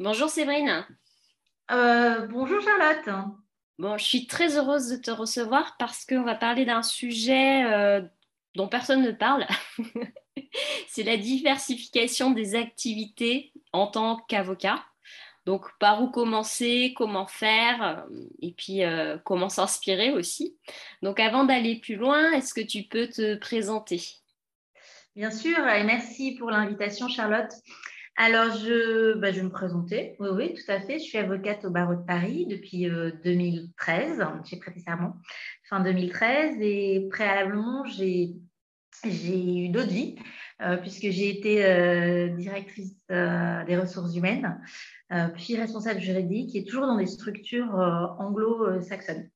Bonjour Séverine. Euh, bonjour Charlotte. Bon, je suis très heureuse de te recevoir parce qu'on va parler d'un sujet euh, dont personne ne parle. C'est la diversification des activités en tant qu'avocat. Donc, par où commencer, comment faire, euh, et puis comment s'inspirer aussi. Donc, avant d'aller plus loin, est-ce que tu peux te présenter? Bien sûr, et merci pour l'invitation, Charlotte. Alors, je, bah, je vais me présenter. Oui, oui, tout à fait. Je suis avocate au barreau de Paris depuis 2013. Euh, j'ai prêté serment fin 2013 et préalablement, j'ai eu d'autres vies euh, puisque j'ai été euh, directrice des ressources humaines, puis responsable juridique et toujours dans des structures anglo-saxonnes.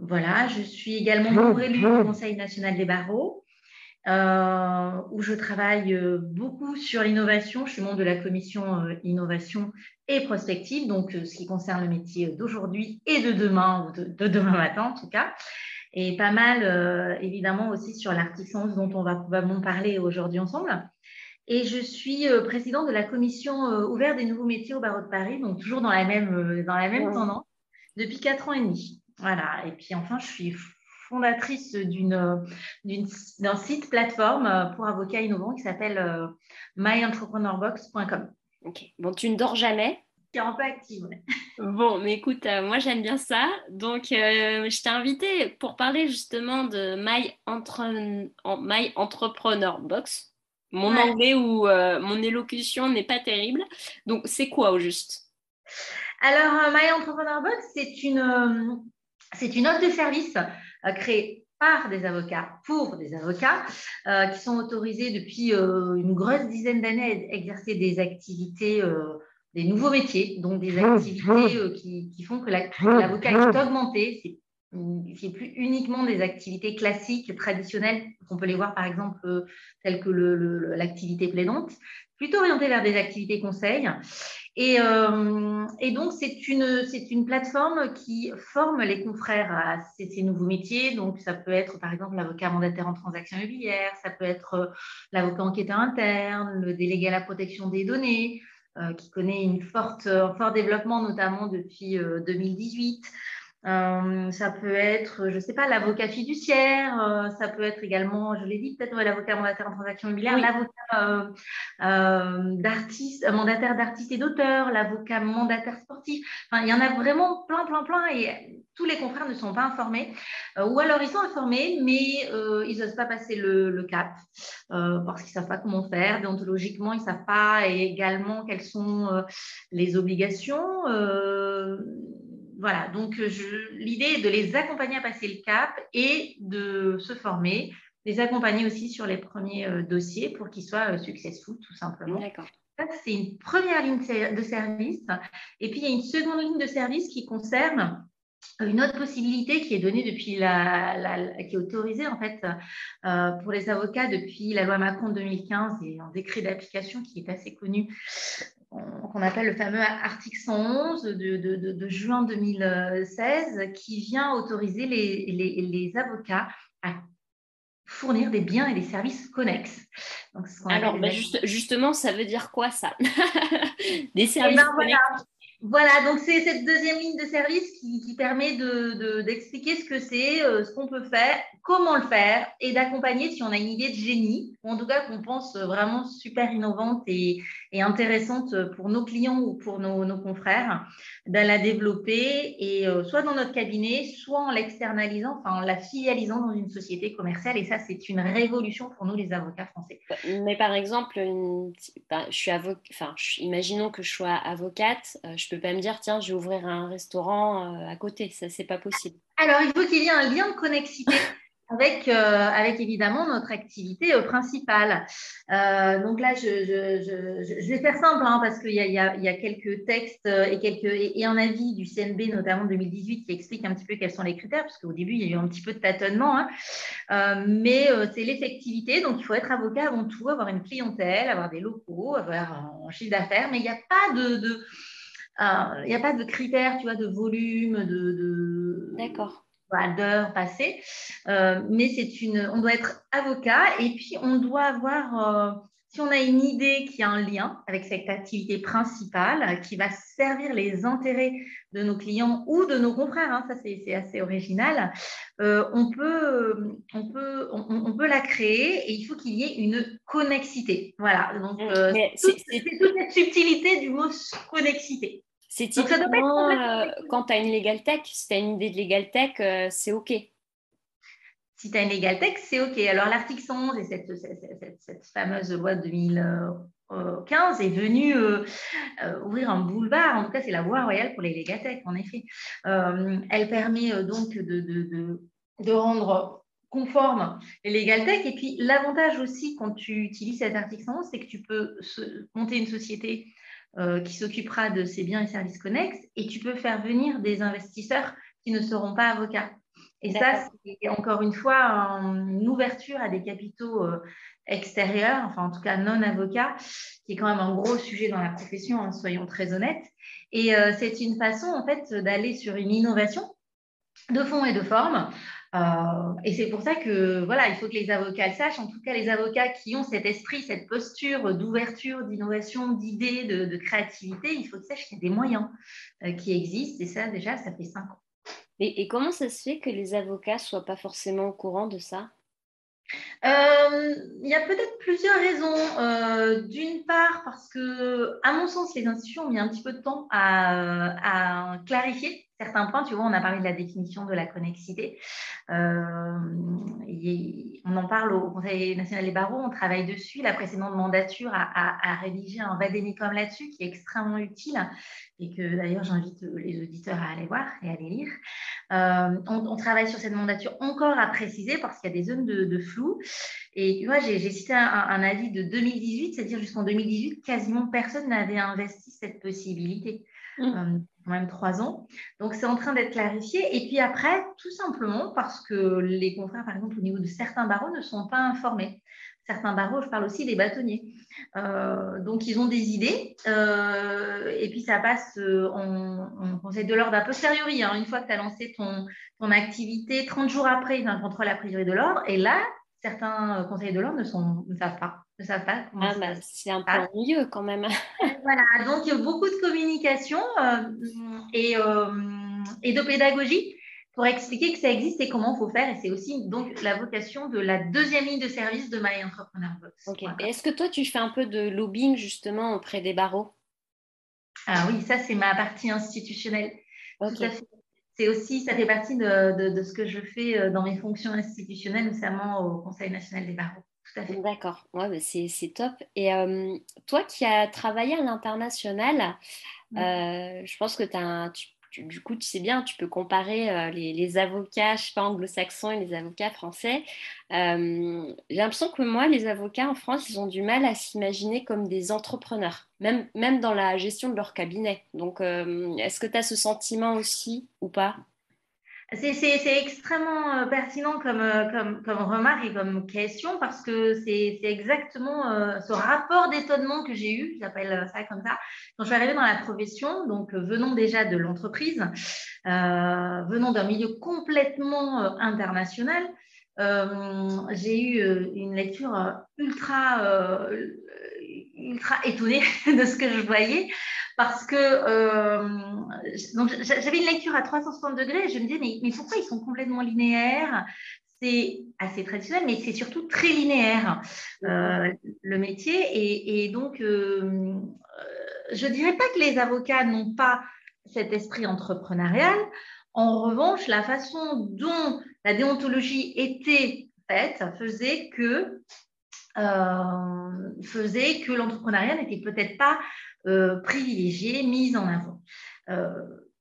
voilà, je suis également membre du Conseil national des barreaux euh, où je travaille euh, beaucoup sur l'innovation. Je suis membre de la commission euh, innovation et prospective, donc ce qui concerne le métier d'aujourd'hui et de demain, ou de, demain matin en tout cas. Et pas mal, évidemment, aussi sur l'article 11 dont on va probablement parler aujourd'hui ensemble. Et je suis présidente de la commission ouverte des nouveaux métiers au barreau de Paris, donc toujours dans la même, dans la même tendance, depuis quatre ans et demi. Voilà. Et puis enfin, je suis fondatrice d'un site plateforme euh, pour avocats innovants qui s'appelle euh, myentreprenneurbox.com. Ok, bon, tu ne dors jamais qui est un peu active. Bon, mais écoute, euh, moi j'aime bien ça. Donc, je t'ai invité pour parler justement de My, Entrepreneur Box. Mon anglais ou mon élocution n'est pas terrible. Donc, c'est quoi au juste? Alors, My Entrepreneur Box, c'est une, c'est une offre de service créé par des avocats pour des avocats euh, qui sont autorisés depuis euh, une grosse dizaine d'années à exercer des activités, euh, des nouveaux métiers, donc des mmh, activités mmh. qui, font que mmh, l'avocat est augmenté. C'est c'est plus uniquement des activités classiques, traditionnelles, qu'on peut les voir par exemple telles que l'activité plaidante, plutôt orienté vers des activités conseils. Et, euh, et donc, c'est une, c'est une plateforme qui forme les confrères à ces, nouveaux métiers. Donc, ça peut être, par exemple, l'avocat mandataire en transaction immobilière, ça peut être euh, l'avocat enquêteur interne, le délégué à la protection des données, euh, qui connaît une forte, un fort développement, notamment depuis 2018. Euh, ça peut être, je ne sais pas, l'avocat fiduciaire, euh, ça peut être également, je l'ai dit, peut-être l'avocat mandataire en transaction immobilière, l'avocat euh, d'artiste, mandataire d'artistes et d'auteurs, l'avocat mandataire sportif. Enfin, il y en a vraiment plein, plein, plein et tous les confrères ne sont pas informés. ou alors ils sont informés, mais ils n'osent pas passer le, cap parce qu'ils ne savent pas comment faire. Déontologiquement, ils ne savent pas et également quelles sont les obligations voilà, donc euh, l'idée est de les accompagner à passer le cap et de se former, les accompagner aussi sur les premiers euh, dossiers pour qu'ils soient euh, successful, tout simplement. D'accord. C'est une première ligne de service. Et puis, il y a une seconde ligne de service qui concerne une autre possibilité qui est donnée depuis la, qui est autorisée en fait pour les avocats depuis la loi Macron 2015 et un décret d'application qui est assez connu qu'on appelle le fameux article 111 de, juin 2016, qui vient autoriser les, avocats à fournir des biens et des services connexes. Alors, bah, justement, ça veut dire quoi ça? Des services eh ben, connexes. Voilà, donc c'est cette deuxième ligne de service qui, permet d'expliquer ce que c'est, euh, ce qu'on peut faire, comment le faire et d'accompagner si on a une idée de génie, ou en tout cas qu'on pense vraiment super innovante et, intéressante pour nos clients ou pour nos, confrères, de la développer et euh, soit dans notre cabinet, soit en l'externalisant, enfin en la filialisant dans une société commerciale. Et ça, c'est une révolution pour nous, les avocats français. Mais par exemple, ben, je suis enfin, imaginons que je sois avocate, euh, je peux pas me dire, tiens, je vais ouvrir un restaurant euh, à côté. Ça, c'est pas possible. Alors, il faut qu'il y ait un lien de connexité avec, euh, avec évidemment notre activité euh, principale. Euh, donc là, je, vais faire simple hein, parce qu'il y, a, quelques textes et, un avis du CNB, notamment 2018, qui explique un petit peu quels sont les critères, parce qu'au début, il y a eu un petit peu de tâtonnement. Hein. mais c'est l'effectivité. Donc, il faut être avocat avant tout, avoir une clientèle, avoir des locaux, avoir un chiffre d'affaires, mais il n'y a pas de, critères, tu vois, de volume, de, de... D'accord d'heures passées. Euh, mais c'est une, on doit être avocat et puis on doit avoir, euh, si on a une idée qui a un lien avec cette activité principale, qui va servir les intérêts de nos clients ou de nos confrères, hein, ça c'est assez original, euh, on, peut, on, peut, on, peut la créer et il faut qu'il y ait une connexité. Voilà, donc euh, c'est toute cette subtilité du mot connexité. C'est typiquement euh, quand tu as une legal tech, si tu as une idée de legal tech, c'est OK si tu as une legal tech, c'est OK. Alors, l'article 111 et cette, fameuse loi de 2015 est venue euh, euh, ouvrir un boulevard. En tout cas, c'est la voie royale pour les legal tech, en effet. Euh, elle permet donc de, de, rendre conforme les legal tech. Et puis, l'avantage aussi quand tu utilises cet article 111, c'est que tu peux monter une société qui s'occupera de ces biens et services connexes et tu peux faire venir des investisseurs qui ne seront pas avocats. Et ça, c'est encore une fois une ouverture à des capitaux euh, extérieurs, enfin en tout cas non avocats, qui est quand même un gros sujet dans la profession, hein, soyons très honnêtes. Et euh, c'est une façon en fait d'aller sur une innovation de fond et de forme. Euh, et c'est pour ça que voilà, il faut que les avocats le sachent, en tout cas les avocats qui ont cet esprit, cette posture d'ouverture, d'innovation, d'idées, de, créativité, il faut qu'ils sachent qu'il y a des moyens qui existent. Et ça, déjà, ça fait cinq ans. Et, comment ça se fait que les avocats ne soient pas forcément au courant de ça? Euh, il y a peut-être plusieurs raisons. Euh, d'une part, parce que, à mon sens, les institutions ont mis un petit peu de temps à clarifier certains points. Tu vois, on a parlé de la définition de la connexité. Euh, on en parle au Conseil national des barreaux, on travaille dessus. La précédente mandature a, rédigé un vadémécum là-dessus qui est extrêmement utile et que d'ailleurs j'invite les auditeurs à aller voir et à les lire. Euh, on, travaille sur cette mandature encore à préciser parce qu'il y a des zones de, flou. Et tu vois, j'ai cité un, un, avis de 2018, c'est-à-dire jusqu'en 2018, quasiment personne n'avait investi cette possibilité. Mmh. Euh, quand même trois ans. Donc, c'est en train d'être clarifié. Et puis après, tout simplement parce que les confrères, par exemple, au niveau de certains barreaux, ne sont pas informés. Certains barreaux, je parle aussi des bâtonniers. Euh, donc, ils ont des idées. Euh, et puis, ça passe en, conseil de l'ordre a posteriori. Hein. Une fois que tu as lancé ton, ton activité, 30 jours après, il y a un contrôle a priori de l'ordre. Et là, certains conseils de l'ordre ne, ne savent pas ne savent pas comment ah, bah, C'est un peu ennuyeux quand même. voilà, donc il y a beaucoup de communication euh, et, euh, et, de pédagogie pour expliquer que ça existe et comment il faut faire. Et c'est aussi donc la vocation de la deuxième ligne de service de My Entrepreneur Box. Est-ce que toi, tu fais un peu de lobbying justement auprès des barreaux? Ah oui, ça c'est ma partie institutionnelle. C'est aussi, ça fait partie de, de, de, ce que je fais euh, dans mes fonctions institutionnelles, notamment au Conseil national des barreaux. D'accord, ouais, bah, c'est top. Et toi qui as travaillé à l'international, je pense que as du coup, tu sais bien, tu peux comparer les, avocats, je sais pas, anglo-saxons et les avocats français. J'ai l'impression que moi, les avocats en France, ils ont du mal à s'imaginer comme des entrepreneurs, même, même dans la gestion de leur cabinet. Donc, est-ce que tu as ce sentiment aussi ou pas? C'est extrêmement euh, pertinent euh, comme, remarque et comme question parce que c'est exactement euh, ce rapport d'étonnement que j'ai eu, j'appelle ça comme ça, quand je suis arrivée dans la profession, donc venons déjà de l'entreprise, venons d'un milieu complètement international. j'ai eu une lecture ultra étonnée de ce que je voyais parce que euh, j'avais une lecture à 360 degrés et je me disais, mais, pourquoi ils sont complètement linéaires? C'est assez traditionnel, mais c'est surtout très linéaire, euh, le métier. Et, donc, euh, je ne dirais pas que les avocats n'ont pas cet esprit entrepreneurial. En revanche, la façon dont la déontologie était faite faisait que, faisait que l'entrepreneuriat n'était peut-être pas euh, privilégiée, mise en avant. Euh,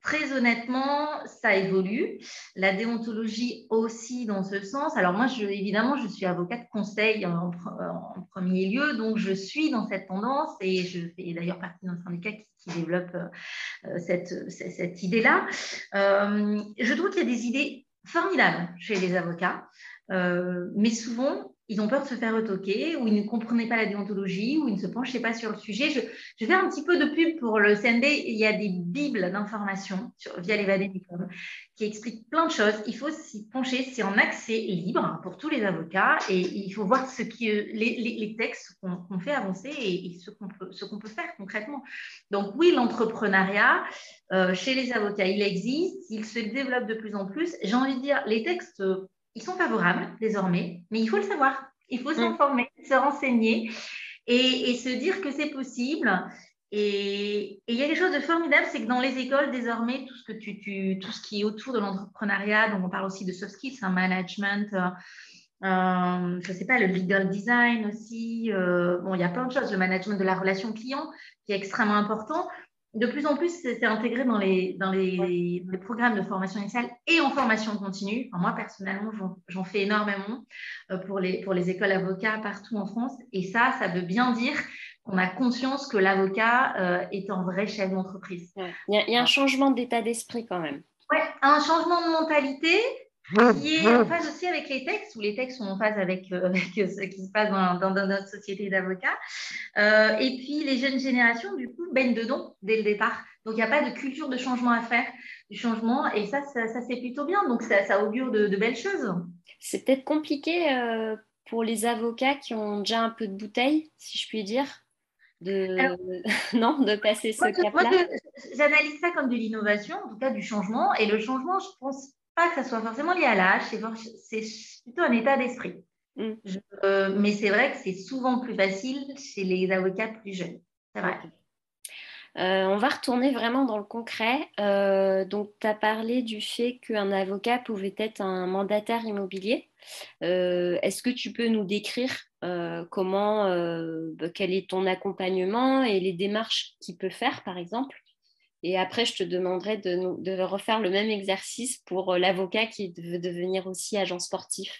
très honnêtement, ça évolue. La déontologie aussi dans ce sens. Alors moi, je, évidemment, je suis avocate conseil en, premier lieu, donc je suis dans cette tendance et je fais d'ailleurs partie d'un syndicat qui, développe euh, cette, cette, idée-là. je trouve qu'il y a des idées formidables chez les avocats, mais souvent, ils ont peur de se faire retoquer, ou ils ne comprenaient pas la déontologie, ou ils ne se penchaient pas sur le sujet. Je, je faire un petit peu de pub pour le CND. Il y a des bibles d'information via les Vademicum qui expliquent plein de choses. Il faut s'y pencher, c'est en accès libre pour tous les avocats, et il faut voir ce qui, les, les, textes qu'on fait avancer et, ce qu'on peut faire concrètement. Donc oui, l'entrepreneuriat, euh, chez les avocats, il existe, il se développe de plus en plus. J'ai envie de dire, les textes ils sont favorables désormais, mais il faut le savoir. Il faut mm. s'informer, se renseigner et, se dire que c'est possible. Et, il y a quelque chose de formidable, c'est que dans les écoles, désormais, tout ce, que tu, tout ce qui est autour de l'entrepreneuriat, donc on parle aussi de soft skills, un management, euh, euh, je ne sais pas, le legal design aussi. Euh, bon, il y a plein de choses, le management de la relation client qui est extrêmement important de plus en plus, c'est intégré dans les, dans les, programmes de formation initiale et en formation continue. moi, personnellement, j'en fais énormément euh, pour les, pour les écoles avocats partout en France. Et ça, ça veut bien dire qu'on a conscience que l'avocat euh, est un vrai chef d'entreprise. Il, y a un changement d'état d'esprit quand même. Oui, un changement de mentalité qui est en phase aussi avec les textes, où les textes sont en phase avec, euh, euh, ce qui se passe dans, notre société d'avocats. Euh, et puis, les jeunes générations, du coup, baignent dedans dès le départ. Donc, il n'y a pas de culture de changement à faire, du changement. Et ça, ça, c'est plutôt bien. Donc, ça, ça augure de, belles choses. C'est peut-être compliqué pour les avocats qui ont déjà un peu de bouteille, si je puis dire. De... non, de passer ce cap-là. J'analyse ça comme de l'innovation, en tout cas du changement. Et le changement, je pense pas que ça soit forcément lié à l'âge, c'est plutôt un état d'esprit. Mm. Euh, mais c'est vrai que c'est souvent plus facile chez les avocats plus jeunes. C'est vrai. Euh, on va retourner vraiment dans le concret. Euh, donc, tu as parlé du fait qu'un avocat pouvait être un mandataire immobilier. Est-ce que tu peux nous décrire comment, bah, quel est ton accompagnement et les démarches qu'il peut faire, par exemple? Et après, je te demanderai de, refaire le même exercice pour euh, l'avocat qui veut devenir aussi agent sportif.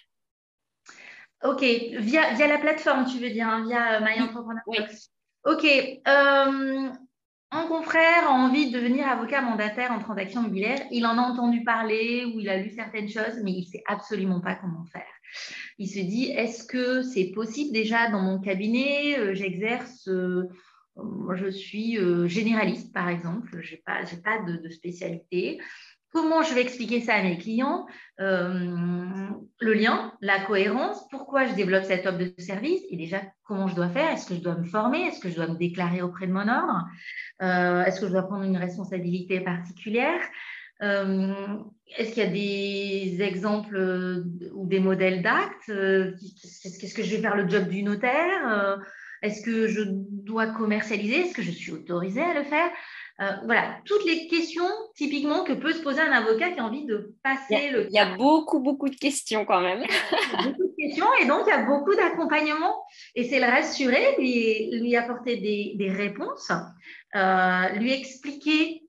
Ok, via, via la plateforme, tu veux dire, hein, via euh, My Entrepreneur oui. Ok, euh, un confrère a envie de devenir avocat mandataire en transaction immobilière. Il en a entendu parler ou il a lu certaines choses, mais il ne sait absolument pas comment faire. Il se dit, est-ce que c'est possible déjà dans mon cabinet J'exerce moi, je suis euh, généraliste, par exemple. Je n'ai pas, pas de, spécialité. Comment je vais expliquer ça à mes clients? Euh, Le lien, la cohérence, pourquoi je développe cette offre de service et déjà comment je dois faire? Est-ce que je dois me former? Est-ce que je dois me déclarer auprès de mon ordre? Euh, Est-ce que je dois prendre une responsabilité particulière? Est-ce qu'il y a des exemples ou des modèles d'actes Qu'est-ce que je vais faire le job du notaire? Est-ce que je dois commercialiser? Est-ce que je suis autorisée à le faire? Euh, voilà, toutes les questions typiquement que peut se poser un avocat qui a envie de passer le. Il y a beaucoup, beaucoup de questions quand même. beaucoup de questions et donc il y a beaucoup d'accompagnement. Et c'est le rassurer, lui, lui apporter des, réponses, euh, lui expliquer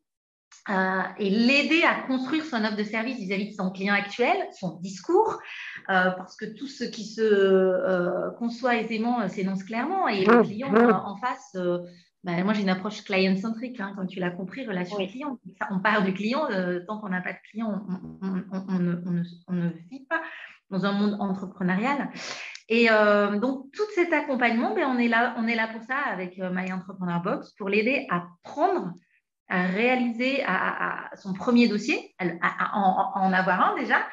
euh, et l'aider à construire son offre de service vis-à-vis de son client actuel, son discours, euh, parce que tout ce qui se euh, conçoit aisément s'énonce clairement et le client en face. Ben, moi, j'ai une approche client-centrique, hein, comme tu l'as compris, relation client. on parle du client, tant qu'on n'a pas de client, on, ne, vit pas dans un monde entrepreneurial. Et donc, tout cet accompagnement, ben, on, est là, on est là pour ça avec My Entrepreneur Box, pour l'aider à prendre à réaliser son premier dossier, à, en, avoir un déjà,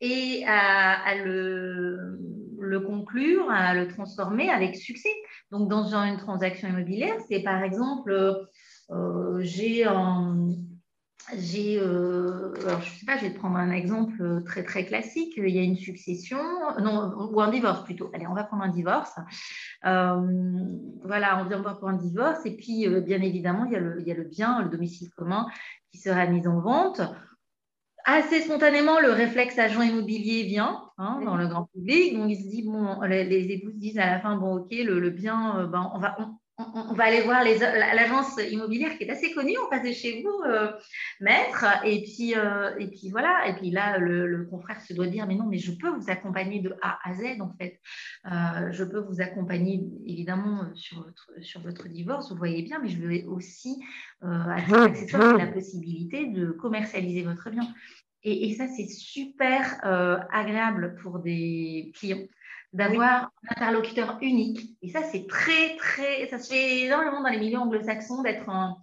et à, le, le, conclure, à le transformer avec succès. Donc, dans une transaction immobilière, c'est par exemple, euh, j'ai un j'ai, euh, alors je sais pas, je vais te prendre un exemple très très classique. Il y a une succession, non, ou un divorce plutôt. Allez, on va prendre un divorce. Euh, voilà, on vient voir pour un divorce. Et puis, euh, bien évidemment, il y, a le, il y, a le, bien, le domicile commun qui sera mis en vente. Assez spontanément, le réflexe agent immobilier vient hein, dans le grand public. Donc, il se dit, bon, les, les épouses disent à la fin, bon, ok, le, le bien, ben, on va, on, va aller voir l'agence immobilière qui est assez connue, on passe chez vous, euh, maître, et puis, euh, et puis voilà, et puis là, le, confrère se doit dire, mais non, mais je peux vous accompagner de A à Z, en fait. Euh, je peux vous accompagner, évidemment, sur votre, divorce, vous voyez bien, mais je veux aussi, titre la possibilité de commercialiser votre bien. Et ça, c'est super agréable pour des clients d'avoir un interlocuteur unique. Et ça, c'est très, très, ça se fait énormément dans les milieux anglo-saxons d'être un,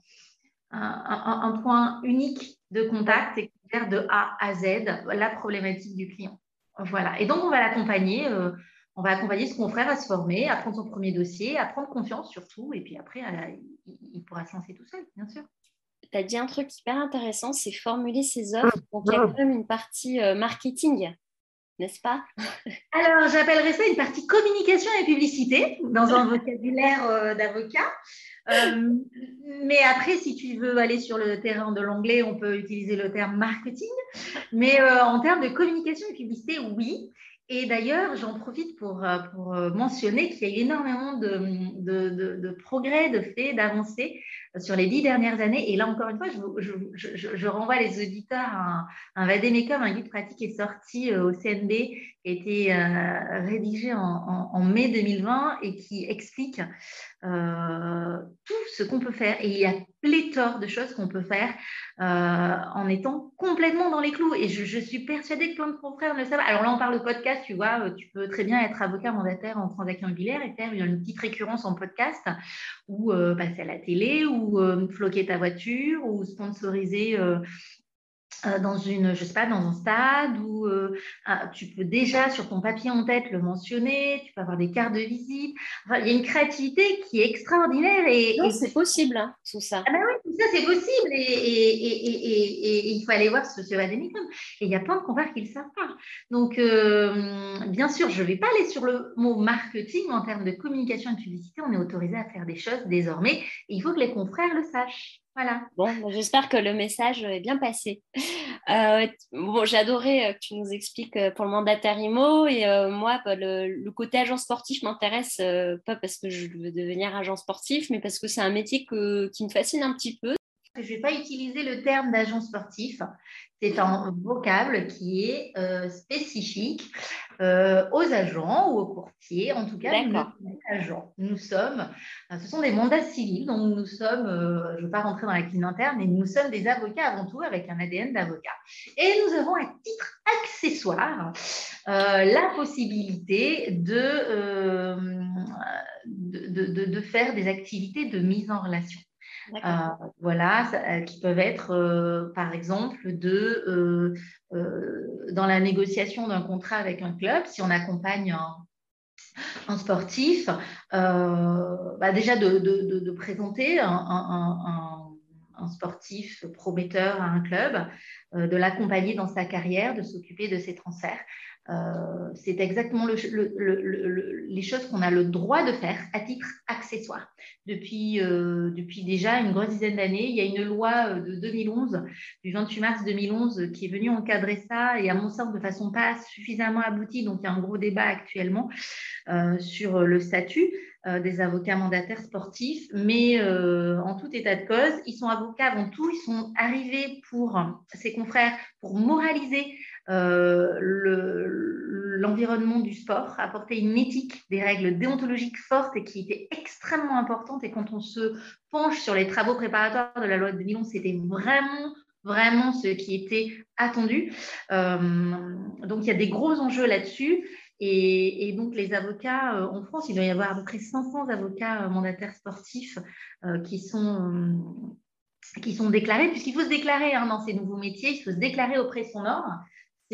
un, point unique de contact et faire de A à Z la problématique du client. Voilà. Et donc, on va l'accompagner. Euh, on va accompagner ce confrère à se former, à prendre son premier dossier, à prendre confiance surtout. Et puis après, il, pourra se lancer tout seul, bien sûr. Tu as dit un truc hyper intéressant, c'est formuler ses offres. Donc, il y a quand même une partie euh, marketing n'est-ce pas? Alors, j'appellerais ça une partie communication et publicité dans un vocabulaire euh, d'avocat. Euh, mais après, si tu veux aller sur le terrain de l'anglais, on peut utiliser le terme marketing. Mais euh, en termes de communication et publicité, oui. Et d'ailleurs, j'en profite pour, pour mentionner qu'il y a eu énormément de, de, de progrès, de faits, d'avancées sur les dix dernières années. Et là, encore une fois, je, renvoie les auditeurs à un, un un guide pratique qui est sorti euh, au CNB, qui a été euh, rédigé en, mai 2020 et qui explique euh, tout ce qu'on peut faire. Et il y a pléthore de choses qu'on peut faire en étant complètement dans les clous. Et je, suis persuadée que plein de confrères ne le savent. Alors là, on parle de podcast, tu vois, tu peux très bien être avocat mandataire en transaction immobilière et faire une petite récurrence en podcast ou passer à la télé ou ou euh, floquer ta voiture ou sponsoriser euh, euh, dans une, je sais pas, dans un stade où tu peux déjà sur ton papier en tête le mentionner, tu peux avoir des cartes de visite. il y a une créativité qui est extraordinaire et, c'est possible hein, tout ça. Ah ben oui, ça c'est possible et, il faut aller voir ce, ce Et il y a plein de confrères qui ne le savent pas. Donc bien sûr, je ne vais pas aller sur le mot marketing en termes de communication et de publicité. On est autorisé à faire des choses désormais. Il faut que les confrères le sachent. Voilà. Bon, j'espère que le message est bien passé. Euh, bon, j'adorais euh, que tu nous expliques euh, pour le mandataire IMO et moi, bah, le, côté agent sportif m'intéresse pas parce que je veux devenir agent sportif, mais parce que c'est un métier qui me fascine un petit peu. Je ne vais pas utiliser le terme d'agent sportif. C'est un vocable qui est spécifique euh, aux agents ou aux courtiers, en tout cas, nous, agents. Nous sommes, euh, ce sont des mandats civils, donc nous sommes, euh, je ne veux pas rentrer dans la cuisine interne, mais nous sommes des avocats avant tout avec un ADN d'avocat. Et nous avons à titre accessoire la possibilité de, de, de, faire des activités de mise en relation. Euh, voilà, euh, qui peuvent être, euh, par exemple, de, dans la négociation d'un contrat avec un club, si on accompagne un, sportif, bah, déjà de, présenter un, sportif prometteur à un club, de l'accompagner dans sa carrière, de s'occuper de ses transferts. Euh, c'est exactement les choses qu'on a le droit de faire à titre accessoire. Depuis, euh, déjà une grosse dizaine d'années, il y a une loi euh, de 2011, du 28 mars 2011, qui est venue encadrer ça et à mon sens de façon pas suffisamment aboutie. Donc il y a un gros débat actuellement sur le statut des avocats mandataires sportifs. Mais en tout état de cause, ils sont avocats avant tout, ils sont arrivés pour ses confrères pour moraliser euh, l'environnement du sport, apporter une éthique, des règles déontologiques fortes et qui étaient extrêmement importantes. Et quand on se penche sur les travaux préparatoires de la loi de 2011, c'était vraiment vraiment ce qui était attendu. Euh, donc, il y a des gros enjeux là-dessus. Et, donc, les avocats euh, en France, il doit y avoir à peu près 500 avocats mandataires sportifs qui sont qui sont déclarés, puisqu'il faut se déclarer hein, dans ces nouveaux métiers, il faut se déclarer auprès de son ordre.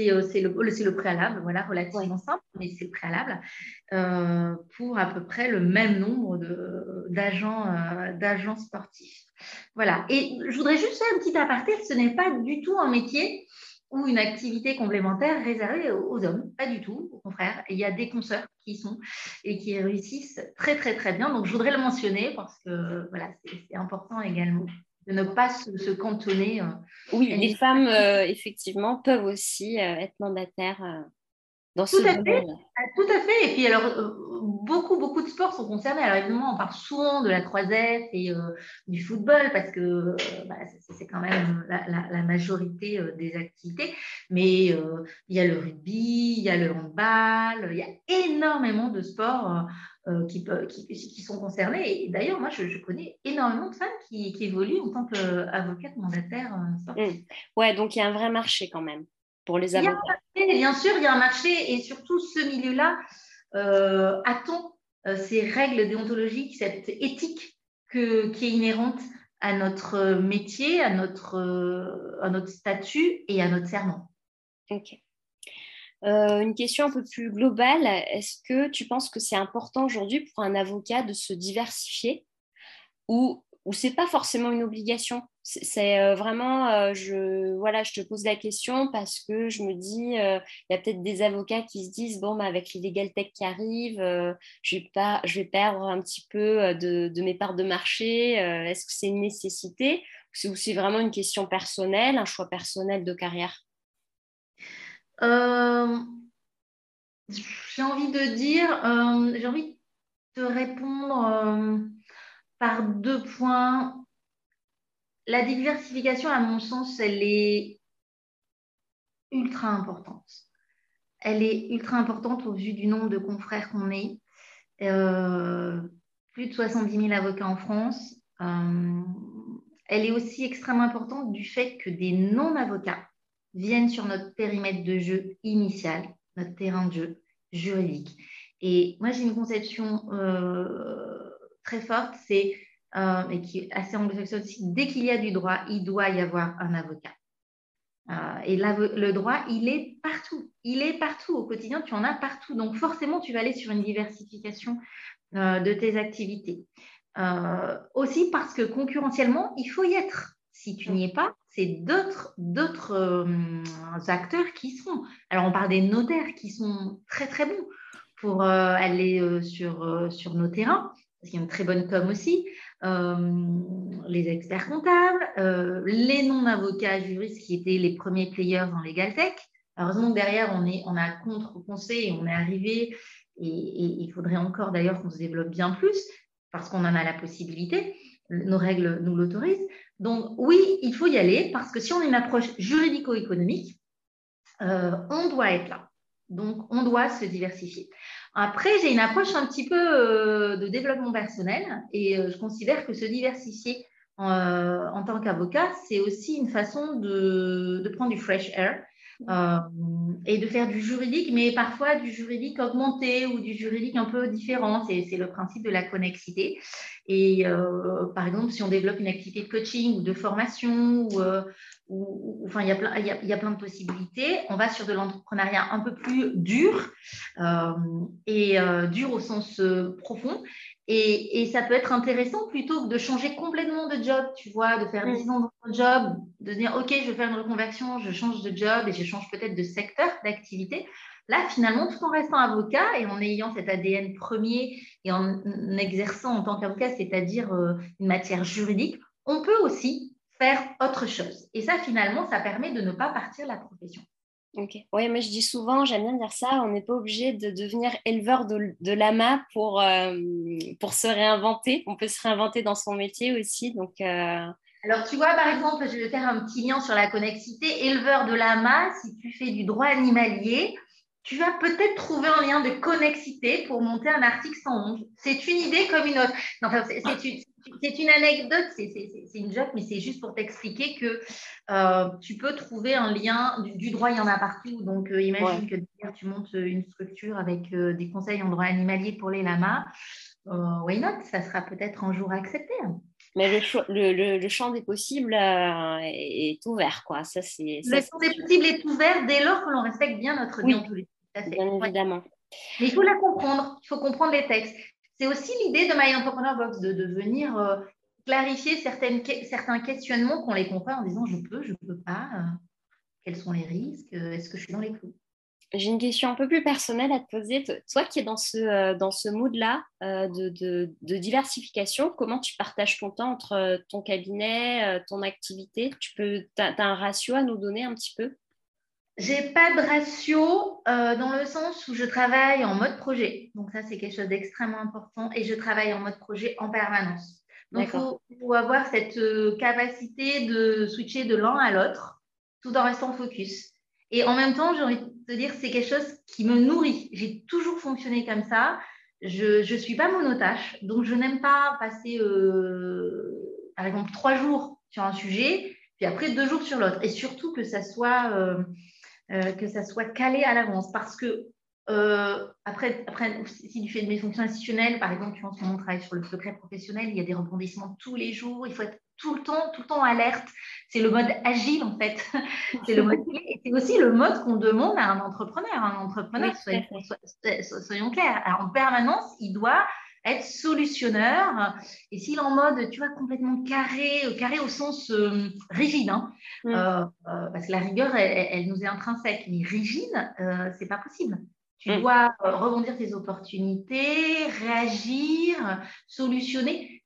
Euh, c'est le, le, préalable, voilà, relativement simple, mais c'est le préalable, euh, pour à peu près le même nombre euh, d'agents sportifs. Voilà. Et je voudrais juste faire un petit aparté, ce n'est pas du tout un métier ou une activité complémentaire réservée aux hommes, pas du tout, au contraire. Il y a des consoeurs qui sont et qui réussissent très très très bien. Donc je voudrais le mentionner parce que voilà, c'est important également de ne pas se, cantonner. Euh, oui, les femmes, euh, effectivement, peuvent aussi euh, être mandataires dans ce tout à fait, ah, Tout à fait. Et puis, alors, beaucoup, beaucoup de sports sont concernés. Alors, évidemment, on parle souvent de la croisette et du football parce que bah, c'est quand même la, majorité des activités. Mais il y a le rugby, il y a le handball, il y a énormément de sports euh, qui, qui, sont concernées. Et d'ailleurs, moi, je, connais énormément de femmes qui, évoluent en tant qu'avocate mandataire. Euh, mmh. Ouais, donc il y a un vrai marché quand même pour les avocats. bien sûr, il y a un marché et surtout ce milieu-là a-t-on ces règles déontologiques, cette éthique qui est inhérente à notre métier, à notre, à notre statut et à notre serment. Ok. une question un peu plus globale, est-ce que tu penses que c'est important aujourd'hui pour un avocat de se diversifier ou, ou c'est pas forcément une obligation? C'est euh, vraiment, euh, je, voilà, je te pose la question parce que je me dis, euh, il y a peut-être des avocats qui se disent, bon, bah, avec les legal tech qui arrivent, je, vais pas, je vais perdre un petit peu de, mes parts de marché. Est-ce que c'est une nécessité ou c'est vraiment une question personnelle, un choix personnel de carrière? J'ai envie de dire, j'ai envie de répondre par deux points la diversification, à mon sens, elle est ultra importante. Elle est ultra importante au vu du nombre de confrères qu'on est. Euh, plus de 70 000 avocats en France. Euh, elle est aussi extrêmement importante du fait que des non-avocats viennent sur notre périmètre de jeu initial, notre terrain de jeu juridique. Et moi, j'ai une conception euh, très forte, c'est euh, et qui est assez anglo-saxonne aussi, dès qu'il y a du droit, il doit y avoir un avocat. Euh, et le droit, il est partout. Il est partout au quotidien, tu en as partout. Donc forcément, tu vas aller sur une diversification euh, de tes activités. aussi parce que concurrentiellement, il faut y être. Si tu n'y es pas, c'est d'autres, d'autres acteurs qui sont. Alors, on parle des notaires qui sont très, très bons pour aller sur, sur nos terrains, parce qu'il y a une très bonne com aussi. Euh, les experts comptables, euh, les non-avocats juristes qui étaient les premiers players dans Legal Tech. Heureusement que derrière, on, est, on a contre-pensé et on est arrivé, et, il faudrait encore d'ailleurs qu'on se développe bien plus, parce qu'on en a la possibilité, nos règles nous l'autorisent. Donc oui, il faut y aller, parce que si on a une approche juridico-économique, euh, on doit être là. Donc on doit se diversifier. Après, j'ai une approche un petit peu euh, de développement personnel et euh, je considère que se diversifier euh, en tant qu'avocat, c'est aussi une façon de, de, prendre du fresh air et de faire du juridique, mais parfois du juridique augmenté ou du juridique un peu différent. C'est le principe de la connexité. Et par exemple, si on développe une activité de coaching ou de formation ou, enfin, il y, a plein, il, y a, plein de possibilités. On va sur de l'entrepreneuriat un peu plus dur, euh, et euh, dur au sens euh, profond. Et, et, ça peut être intéressant plutôt que de changer complètement de job, tu vois, de faire 10 mm. ans dans un job, de dire, OK, je vais faire une reconversion, je change de job et je change peut-être de secteur d'activité. Là, finalement, tout en restant avocat et en ayant cet ADN premier et en exerçant en tant qu'avocat, c'est-à-dire une matière juridique, on peut aussi faire autre chose. Et ça, finalement, ça permet de ne pas partir la profession. Ok. Oui, mais je dis souvent, j'aime bien dire ça, on n'est pas obligé de devenir éleveur de, de lama pour, euh, pour se réinventer. On peut se réinventer dans son métier aussi. Donc, euh, Alors, tu vois, par exemple, je vais faire un petit lien sur la connexité. Éleveur de lama, si tu fais du droit animalier, tu vas peut-être trouver un lien de connexité pour monter un article 111. C'est une idée comme une autre. enfin, c'est une anecdote, c'est une joke, mais c'est juste pour t'expliquer que euh, tu peux trouver un lien. Du, droit, il y en a partout. Donc, euh, imagine que tu montes une structure avec euh, des conseils en droit animalier pour les lamas. why not? Ça sera peut-être un jour accepté. Mais le, le, champ des possibles est ouvert, quoi. Ça, c'est, le champ des possibles est ouvert dès lors que l'on respecte bien notre oui, Bien évidemment. Mais il faut la comprendre. Il faut comprendre les textes. C'est aussi l'idée de My Entrepreneur Box, de, de venir euh, clarifier certaines, certains questionnements qu'on les comprend en disant je peux, je ne peux pas, euh, quels sont les risques, euh, est-ce que je suis dans les clous? J'ai une question un peu plus personnelle à te poser. Toi qui es dans ce, dans ce mood-là de, de, de, diversification, comment tu partages ton temps entre ton cabinet, ton activité? Tu as, as, un ratio à nous donner un petit peu? J'ai pas de ratio euh, dans le sens où je travaille en mode projet. Donc ça, c'est quelque chose d'extrêmement important. Et je travaille en mode projet en permanence. Donc il faut, avoir cette euh, capacité de switcher de l'un à l'autre tout en restant focus. Et en même temps, j'ai envie de te dire, c'est quelque chose qui me nourrit. J'ai toujours fonctionné comme ça. Je ne suis pas monotache. Donc je n'aime pas passer, euh, par exemple, trois jours sur un sujet, puis après deux jours sur l'autre. Et surtout que ça soit... Euh, que ça soit calé à l'avance. Parce que après, après, si tu fais de mes fonctions institutionnelles, par exemple, tu en ce moment travaille sur le secret professionnel, il y a des rebondissements tous les jours, il faut être tout le temps, tout le temps alerte. C'est le mode agile en fait. c'est le mode c'est aussi le mode qu'on demande à un entrepreneur. Un entrepreneur, soyons, clairs, en permanence, il doit être solutionneur. Et s'il est en mode, tu vois, complètement carré, euh, carré au sens euh, rigide, hein, mm. euh, parce que la rigueur, elle, nous est intrinsèque, mais rigide, c'est pas possible. Tu mm. dois rebondir tes opportunités, réagir, solutionner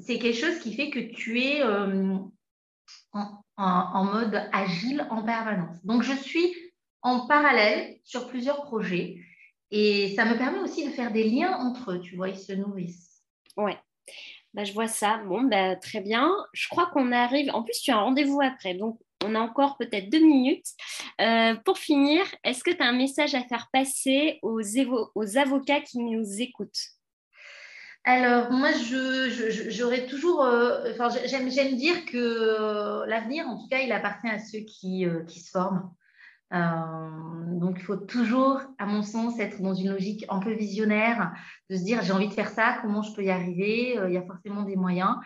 c'est quelque chose qui fait que tu es euh, en, mode agile en permanence. Donc, je suis en parallèle sur plusieurs projets et ça me permet aussi de faire des liens entre eux, tu vois, ils se nourrissent. Ouais. Bah, je vois ça. Bon, bah, très bien. Je crois qu'on arrive. En plus, tu as un rendez-vous après. Donc, on a encore peut-être deux minutes. Euh, pour finir, est-ce que tu as un message à faire passer aux, aux avocats qui nous écoutent? Alors, moi, j'aurais toujours. Euh, j'aime, dire que euh, l'avenir, en tout cas, il appartient à ceux qui, se forment. Donc, il faut toujours, à mon sens, être dans une logique un peu visionnaire, de se dire j'ai envie de faire ça, comment je peux y arriver? Il y a forcément des moyens.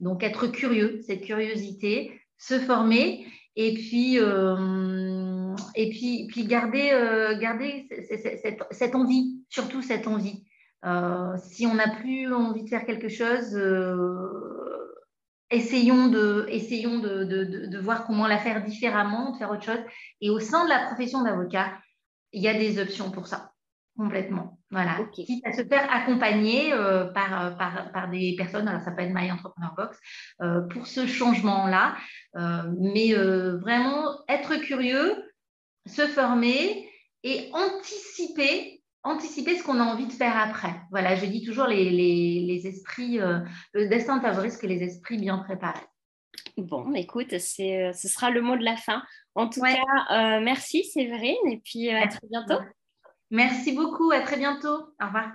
Donc, être curieux, cette curiosité, se former et puis, et puis, puis garder, garder cette envie, surtout cette envie. Euh, si on n'a plus envie de faire quelque chose, euh, essayons, de, essayons de, de, voir comment la faire différemment, de faire autre chose. Et au sein de la profession d'avocat, il y a des options pour ça, complètement. Voilà. Quitte à se faire accompagner euh, par, par, par, des personnes, alors ça peut être My Entrepreneur Box, pour ce changement-là. mais vraiment être curieux, se former et anticiper anticiper ce qu'on a envie de faire après. Voilà, je dis toujours les, les, esprits, euh, le destin favorise que les esprits bien préparés. Bon, écoute, euh, ce sera le mot de la fin. En tout cas, euh, merci Séverine et puis à très bientôt. Merci beaucoup, à très bientôt. Au revoir.